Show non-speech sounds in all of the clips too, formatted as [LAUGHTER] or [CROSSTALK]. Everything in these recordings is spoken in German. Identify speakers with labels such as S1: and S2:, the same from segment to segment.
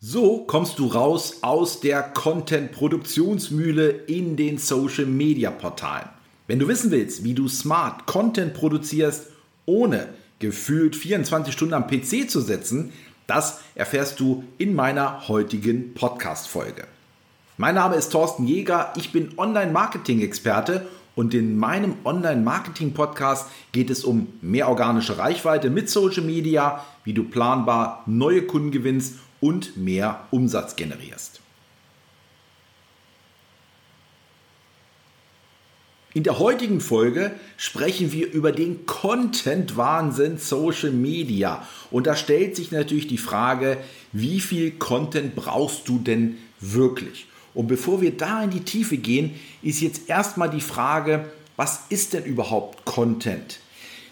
S1: So kommst du raus aus der Content-Produktionsmühle in den Social-Media-Portalen. Wenn du wissen willst, wie du smart Content produzierst, ohne gefühlt 24 Stunden am PC zu sitzen, das erfährst du in meiner heutigen Podcast-Folge. Mein Name ist Thorsten Jäger, ich bin Online-Marketing-Experte und in meinem Online-Marketing-Podcast geht es um mehr organische Reichweite mit Social Media, wie du planbar neue Kunden gewinnst und mehr Umsatz generierst. In der heutigen Folge sprechen wir über den Content-Wahnsinn Social Media. Und da stellt sich natürlich die Frage, wie viel Content brauchst du denn wirklich? Und bevor wir da in die Tiefe gehen, ist jetzt erstmal die Frage, was ist denn überhaupt Content?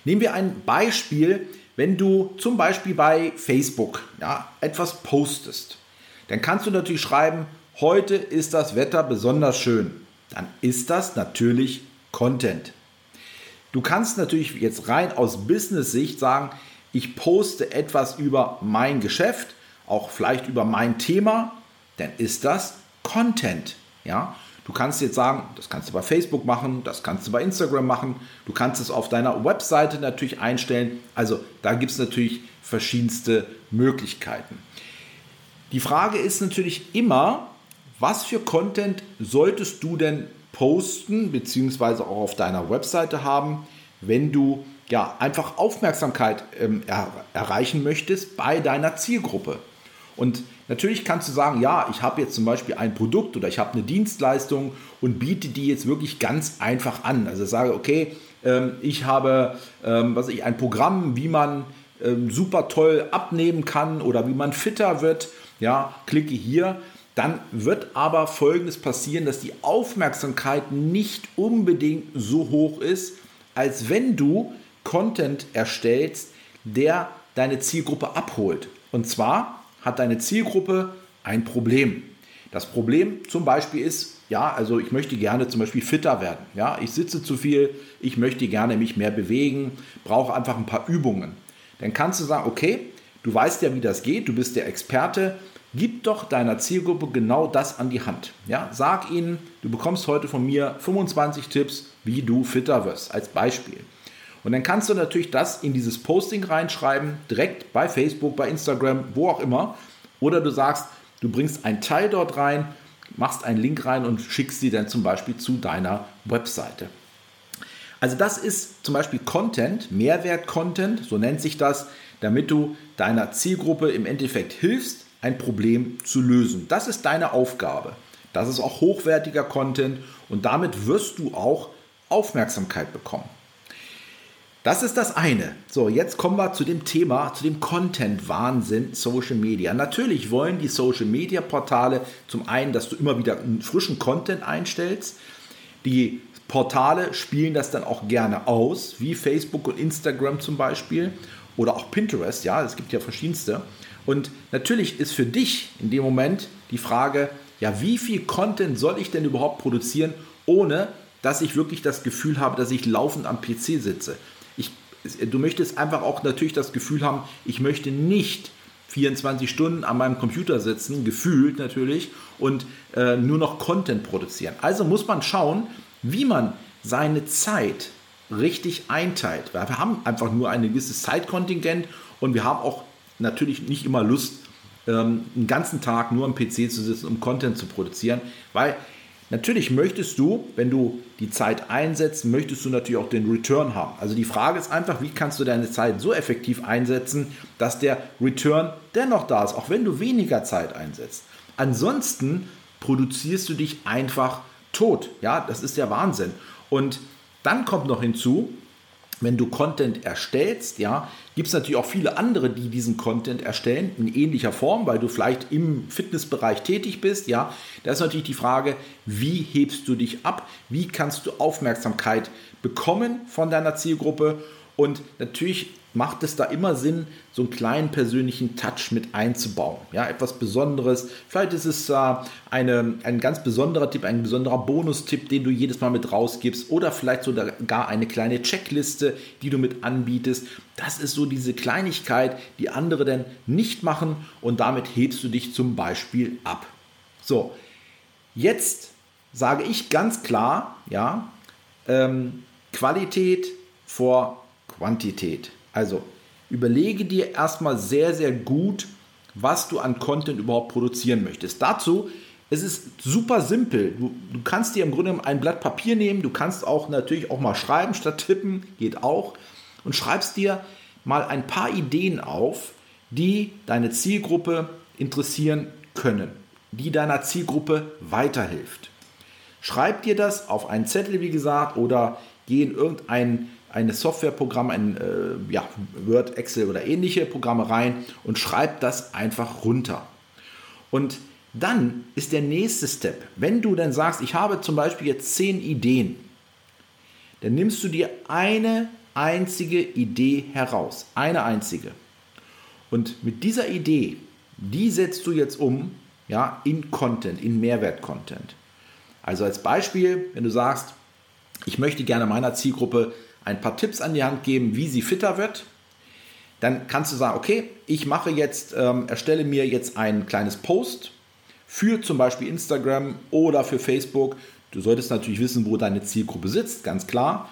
S1: Nehmen wir ein Beispiel, wenn du zum Beispiel bei Facebook ja, etwas postest, dann kannst du natürlich schreiben, heute ist das Wetter besonders schön. Dann ist das natürlich Content. Du kannst natürlich jetzt rein aus Business-Sicht sagen, ich poste etwas über mein Geschäft, auch vielleicht über mein Thema, dann ist das Content. Ja? Du kannst jetzt sagen, das kannst du bei Facebook machen, das kannst du bei Instagram machen, du kannst es auf deiner Webseite natürlich einstellen. Also da gibt es natürlich verschiedenste Möglichkeiten. Die Frage ist natürlich immer, was für Content solltest du denn posten bzw. auch auf deiner Webseite haben, wenn du ja einfach Aufmerksamkeit ähm, er erreichen möchtest bei deiner Zielgruppe. Und natürlich kannst du sagen, ja, ich habe jetzt zum Beispiel ein Produkt oder ich habe eine Dienstleistung und biete die jetzt wirklich ganz einfach an. Also sage, okay, ähm, ich habe ähm, was ich, ein Programm, wie man ähm, super toll abnehmen kann oder wie man fitter wird. Ja, klicke hier. Dann wird aber Folgendes passieren, dass die Aufmerksamkeit nicht unbedingt so hoch ist, als wenn du Content erstellst, der deine Zielgruppe abholt. Und zwar hat deine Zielgruppe ein Problem. Das Problem zum Beispiel ist, ja, also ich möchte gerne zum Beispiel fitter werden. Ja, ich sitze zu viel, ich möchte gerne mich mehr bewegen, brauche einfach ein paar Übungen. Dann kannst du sagen, okay, du weißt ja, wie das geht, du bist der Experte, gib doch deiner Zielgruppe genau das an die Hand. Ja, sag ihnen, du bekommst heute von mir 25 Tipps, wie du fitter wirst, als Beispiel. Und dann kannst du natürlich das in dieses Posting reinschreiben, direkt bei Facebook, bei Instagram, wo auch immer. Oder du sagst, du bringst einen Teil dort rein, machst einen Link rein und schickst sie dann zum Beispiel zu deiner Webseite. Also das ist zum Beispiel Content, Mehrwert-Content, so nennt sich das, damit du deiner Zielgruppe im Endeffekt hilfst, ein Problem zu lösen. Das ist deine Aufgabe. Das ist auch hochwertiger Content und damit wirst du auch Aufmerksamkeit bekommen. Das ist das eine. So, jetzt kommen wir zu dem Thema, zu dem Content-Wahnsinn Social Media. Natürlich wollen die Social Media-Portale zum einen, dass du immer wieder frischen Content einstellst. Die Portale spielen das dann auch gerne aus, wie Facebook und Instagram zum Beispiel oder auch Pinterest. Ja, es gibt ja verschiedenste. Und natürlich ist für dich in dem Moment die Frage, ja, wie viel Content soll ich denn überhaupt produzieren, ohne dass ich wirklich das Gefühl habe, dass ich laufend am PC sitze ich, du möchtest einfach auch natürlich das Gefühl haben, ich möchte nicht 24 Stunden an meinem Computer sitzen, gefühlt natürlich, und äh, nur noch Content produzieren. Also muss man schauen, wie man seine Zeit richtig einteilt. Wir haben einfach nur ein gewisses Zeitkontingent und wir haben auch natürlich nicht immer Lust, ähm, einen ganzen Tag nur am PC zu sitzen, um Content zu produzieren, weil Natürlich möchtest du, wenn du die Zeit einsetzt, möchtest du natürlich auch den Return haben. Also die Frage ist einfach, wie kannst du deine Zeit so effektiv einsetzen, dass der Return dennoch da ist, auch wenn du weniger Zeit einsetzt. Ansonsten produzierst du dich einfach tot. Ja, das ist der Wahnsinn. Und dann kommt noch hinzu, wenn du Content erstellst, ja, gibt es natürlich auch viele andere, die diesen Content erstellen in ähnlicher Form, weil du vielleicht im Fitnessbereich tätig bist, ja. Da ist natürlich die Frage, wie hebst du dich ab? Wie kannst du Aufmerksamkeit bekommen von deiner Zielgruppe? Und natürlich macht es da immer Sinn, so einen kleinen persönlichen Touch mit einzubauen. Ja, etwas Besonderes. Vielleicht ist es äh, eine, ein ganz besonderer Tipp, ein besonderer Bonustipp, den du jedes Mal mit rausgibst oder vielleicht sogar eine kleine Checkliste, die du mit anbietest. Das ist so diese Kleinigkeit, die andere dann nicht machen und damit hebst du dich zum Beispiel ab. So, jetzt sage ich ganz klar, ja, ähm, Qualität vor Quantität. Also überlege dir erstmal sehr, sehr gut, was du an Content überhaupt produzieren möchtest. Dazu es ist super simpel. Du, du, kannst dir im Grunde ein Blatt Papier nehmen, du kannst auch natürlich auch mal schreiben statt tippen, geht auch, und schreibst dir mal ein paar Ideen auf, die deine Zielgruppe interessieren können, die deiner Zielgruppe weiterhilft. Schreib dir das auf einen Zettel, wie gesagt, oder geh in irgendein eine Softwareprogramm, ein äh, ja, Word, Excel oder ähnliche Programme rein und schreib das einfach runter. Und dann ist der nächste Step, wenn du dann sagst, ich habe zum Beispiel jetzt zehn Ideen, dann nimmst du dir eine einzige Idee heraus, eine einzige. Und mit dieser Idee, die setzt du jetzt um ja, in Content, in Mehrwert-Content. Also als Beispiel, wenn du sagst, ich möchte gerne meiner Zielgruppe ein paar Tipps an die Hand geben, wie sie fitter wird. Dann kannst du sagen, okay, ich mache jetzt, ähm, erstelle mir jetzt ein kleines Post für zum Beispiel Instagram oder für Facebook. Du solltest natürlich wissen, wo deine Zielgruppe sitzt, ganz klar.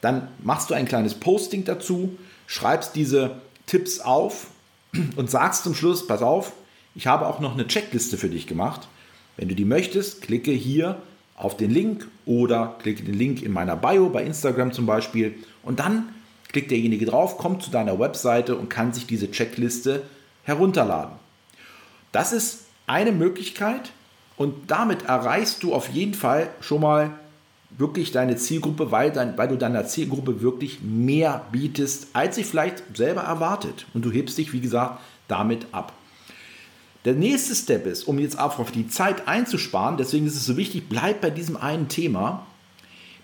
S1: Dann machst du ein kleines Posting dazu, schreibst diese Tipps auf [CLEARS THROAT] und sagst zum Schluss, pass auf, ich habe auch noch eine Checkliste für dich gemacht. Wenn du die möchtest, klicke hier auf den Link oder klicke den Link in meiner Bio bei Instagram zum Beispiel und dann klickt derjenige drauf, kommt zu deiner Webseite und kann sich diese Checkliste herunterladen. Das ist eine Möglichkeit und damit erreichst du auf jeden Fall schon mal wirklich deine Zielgruppe, weil, dein, weil du deiner Zielgruppe wirklich mehr bietest, als sie vielleicht selber erwartet. Und du hebst dich, wie gesagt, damit ab. Der nächste Step ist, um jetzt auch die Zeit einzusparen, deswegen ist es so wichtig, bleib bei diesem einen Thema,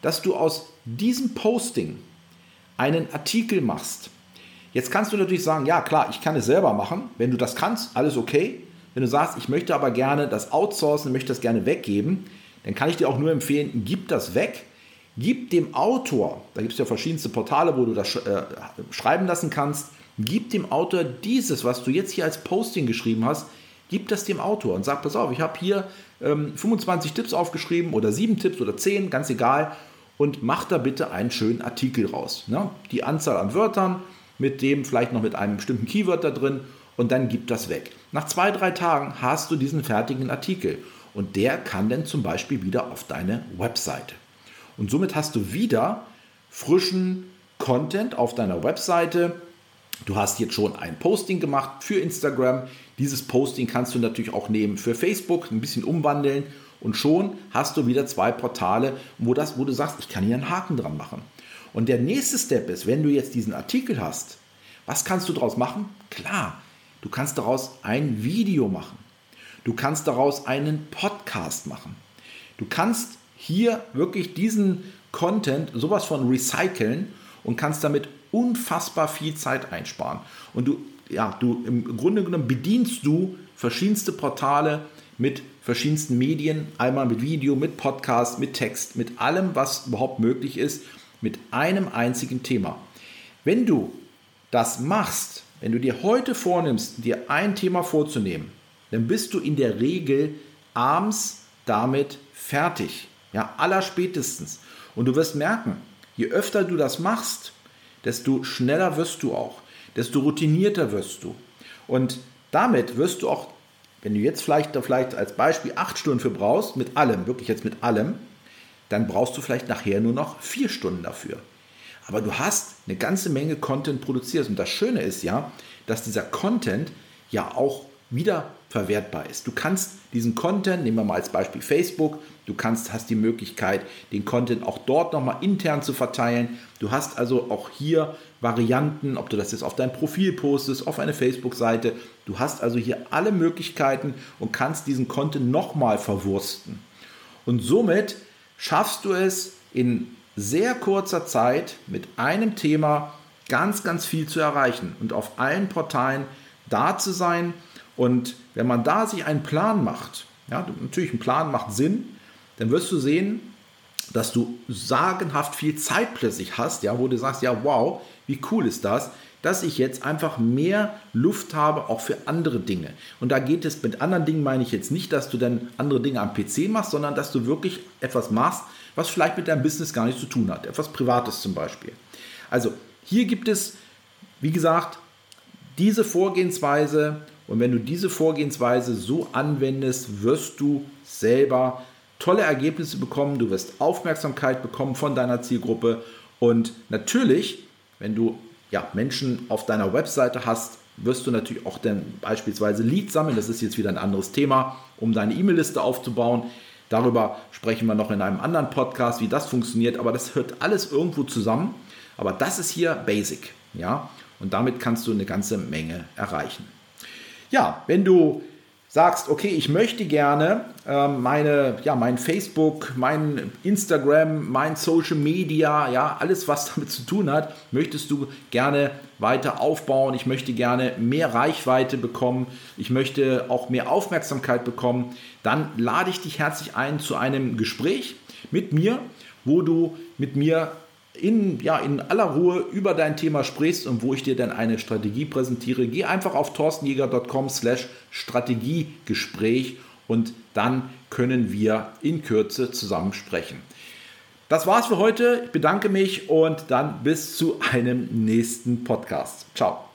S1: dass du aus diesem Posting einen Artikel machst. Jetzt kannst du natürlich sagen, ja klar, ich kann es selber machen. Wenn du das kannst, alles okay. Wenn du sagst, ich möchte aber gerne das outsourcen, möchte das gerne weggeben, dann kann ich dir auch nur empfehlen, gib das weg. Gib dem Autor, da gibt es ja verschiedenste Portale, wo du das äh, schreiben lassen kannst, gib dem Autor dieses, was du jetzt hier als Posting geschrieben hast, gib das dem Autor und sag, pass auf, ich habe hier ähm, 25 Tipps aufgeschrieben oder 7 Tipps oder 10, ganz egal, und mach da bitte einen schönen Artikel raus. Ne? Die Anzahl an Wörtern, mit dem vielleicht noch mit einem bestimmten Keyword da drin und dann gib das weg. Nach zwei, drei Tagen hast du diesen fertigen Artikel und der kann dann zum Beispiel wieder auf deine Webseite. Und somit hast du wieder frischen Content auf deiner Webseite. Du hast jetzt schon ein Posting gemacht für Instagram. Dieses Posting kannst du natürlich auch nehmen für Facebook, ein bisschen umwandeln und schon hast du wieder zwei Portale, wo, das, wo du sagst, ich kann hier einen Haken dran machen. Und der nächste Step ist, wenn du jetzt diesen Artikel hast, was kannst du daraus machen? Klar, du kannst daraus ein Video machen. Du kannst daraus einen Podcast machen. Du kannst hier wirklich diesen Content sowas von recyceln und kannst damit unfassbar viel Zeit einsparen. Und du ja, du im Grunde genommen bedienst du verschiedenste Portale mit verschiedensten Medien, einmal mit Video, mit Podcast, mit Text, mit allem, was überhaupt möglich ist, mit einem einzigen Thema. Wenn du das machst, wenn du dir heute vornimmst, dir ein Thema vorzunehmen, dann bist du in der Regel abends damit fertig. Ja, allerspätestens. Und du wirst merken, je öfter du das machst, desto schneller wirst du auch desto routinierter wirst du. Und damit wirst du auch, wenn du jetzt vielleicht, vielleicht als Beispiel acht Stunden für brauchst, mit allem, wirklich jetzt mit allem, dann brauchst du vielleicht nachher nur noch vier Stunden dafür. Aber du hast eine ganze Menge Content produziert. Und das Schöne ist ja, dass dieser Content ja auch wieder verwertbar ist. Du kannst diesen Content, nehmen wir mal als Beispiel Facebook, du kannst, hast die Möglichkeit, den Content auch dort nochmal intern zu verteilen. Du hast also auch hier Varianten, ob du das jetzt auf dein Profil postest, auf eine Facebook-Seite. Du hast also hier alle Möglichkeiten und kannst diesen Content nochmal verwursten. Und somit schaffst du es in sehr kurzer Zeit mit einem Thema ganz, ganz viel zu erreichen und auf allen Portalen da zu sein. Und wenn man da sich einen Plan macht, ja, natürlich ein Plan macht Sinn, dann wirst du sehen, dass du sagenhaft viel Zeit plötzlich hast, ja, wo du sagst, ja, wow, wie cool ist das, dass ich jetzt einfach mehr Luft habe, auch für andere Dinge. Und da geht es mit anderen Dingen, meine ich jetzt nicht, dass du dann andere Dinge am PC machst, sondern dass du wirklich etwas machst, was vielleicht mit deinem Business gar nichts zu tun hat. Etwas Privates zum Beispiel. Also hier gibt es, wie gesagt, diese Vorgehensweise und wenn du diese Vorgehensweise so anwendest, wirst du selber tolle Ergebnisse bekommen, du wirst Aufmerksamkeit bekommen von deiner Zielgruppe und natürlich, wenn du ja, Menschen auf deiner Webseite hast, wirst du natürlich auch dann beispielsweise Leads sammeln. Das ist jetzt wieder ein anderes Thema, um deine E-Mail-Liste aufzubauen. Darüber sprechen wir noch in einem anderen Podcast, wie das funktioniert, aber das hört alles irgendwo zusammen. Aber das ist hier Basic, ja, und damit kannst du eine ganze Menge erreichen. Ja, wenn du sagst, okay, ich möchte gerne äh, meine, ja, mein Facebook, mein Instagram, mein Social Media, ja, alles, was [LAUGHS] damit zu tun hat, möchtest du gerne weiter aufbauen. Ich möchte gerne mehr Reichweite bekommen. Ich möchte auch mehr Aufmerksamkeit bekommen. Dann lade ich dich herzlich ein zu einem Gespräch mit mir, wo du mit mir in, ja, in aller Ruhe über dein Thema sprichst und wo ich dir dann eine Strategie präsentiere. Geh einfach auf torstenjäger.com slash Strategiegespräch und dann können wir in Kürze zusammen sprechen. Das war's für heute. Ich bedanke mich und dann bis zu einem nächsten Podcast. Ciao.